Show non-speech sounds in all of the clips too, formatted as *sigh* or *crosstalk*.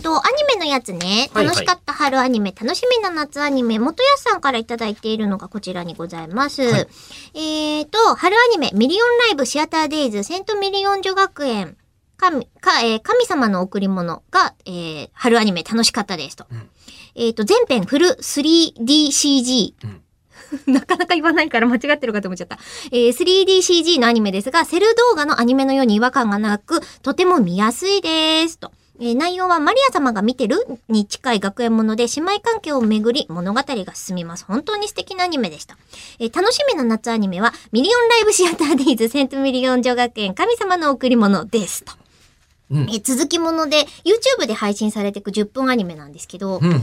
ーと、アニメのやつね、はいはい楽しかった春アニメ、楽しみな夏アニメ、元安さんからいただいているのがこちらにございます。はいえーと、春アニメ、ミリオンライブシアターデイズ、セントミリオン女学園、神かえー神様の贈り物が、えー春アニメ楽しかったですと。うんえーと、全編フル 3DCG。うん *laughs* なかなか言わないから間違ってるかと思っちゃった。えー 3DCG のアニメですが、セル動画のアニメのように違和感がなく、とても見やすいです。と。えー内容はマリア様が見てるに近い学園もので姉妹関係をめぐり物語が進みます。本当に素敵なアニメでした。えー楽しみな夏アニメはミリオンライブシアターデイズセントミリオン女学園神様の贈り物です。と。うん。えー続きもので YouTube で配信されていく10分アニメなんですけど、うんうんうん。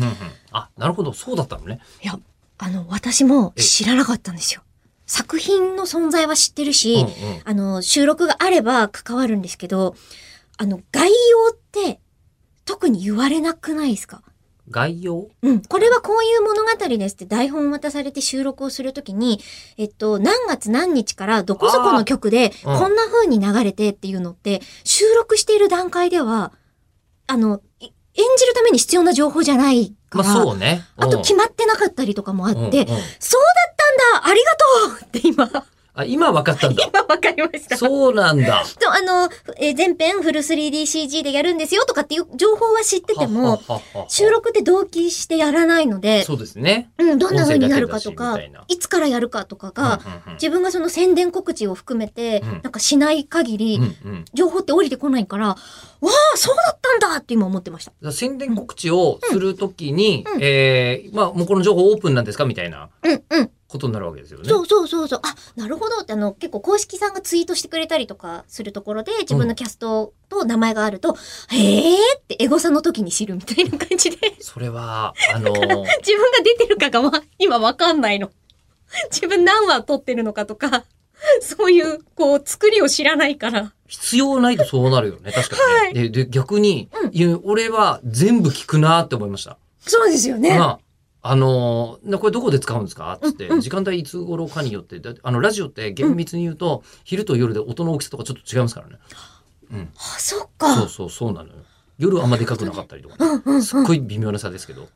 あ、なるほど。そうだったのね。いや、あの、私も知らなかったんですよ。作品の存在は知ってるし、うんうん。あの、収録があれば関わるんですけど、あの、概要って特に言われなくないですか？概要？うん。これはこういう物語ですって台本渡されて収録をするときに、えっと、何月何日からどこそこの曲で、こんな風に流れてっていうのって、収録している段階では、あの、い演じるために必要な情報じゃないから、まあそうね。あと決まってなかったりとかもあって、そうだったんだありがとうって今、あ、今分かったんだ。*laughs* 今わかりました。そうなんだ。と、あの、えー全編フル 3DCG でやるんですよとかっていう情報は知ってても、はははは収録って同期してやらないので、そうですね。うん、どんな風になるかと音かいつからやるかとかが、うんうんうん自分がその宣伝告知を含めて、うんなんかしない限り、うんうん情報って降りてこないから、わあ、そうだったんだって今思ってました。宣伝告知をするときに、うんえーまあ、もうこの情報オープンなんですかみたいなうん、うん。ことになるわけですよね。そうそうそうそう。あ、なるほどって、あの、結構公式さんがツイートしてくれたりとかするところで、自分のキャストと名前があると、へーってエゴサの時に知るみたいな感じで、*laughs* それは、あのー *laughs* 自分が出てるかがわ今わかんないの。*laughs* 自分何話撮ってるのかとか、そういう、こう、作りを知らないから。必要ないとそうなるよね。確かにね。でで、逆に、うん俺は全部聞くなって思いました。そうですよね。まあ、あのーなこれどこで使うんですか？つって、時間帯いつ頃かによって、だあの、ラジオって厳密に言うと、昼と夜で音の大きさとかちょっと違いますからね。うん。あ、そっか。そうそう、そうなのよ。夜あんまでかくなかったりとかね。すっごい微妙な差ですけど、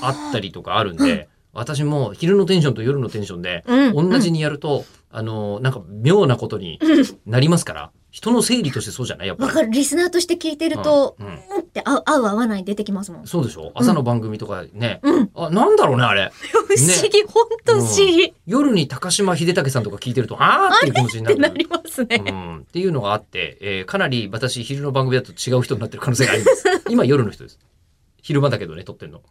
あったりとかあるんで、私も昼のテンションと夜のテンションで、うん同じにやると、あの、なんか妙なことになりますから、人の生理としてそうじゃない？やっぱり。わかる。リスナーとして聞いてると、ううんん、って合う合う合わない出てきますもん。そうでしょ？朝の番組とかね、うん。あ、なんだろうね、あれ。*laughs* 不思議、ほんと不思議。っ夜に高島秀武さんとか聞いてると、あーっていう気持ちになる。てなりますね。うん、っていうのがあって、えーかなり私昼の番組だと違う人になってる可能性があります。今夜の人です。昼間だけどね、撮ってるの。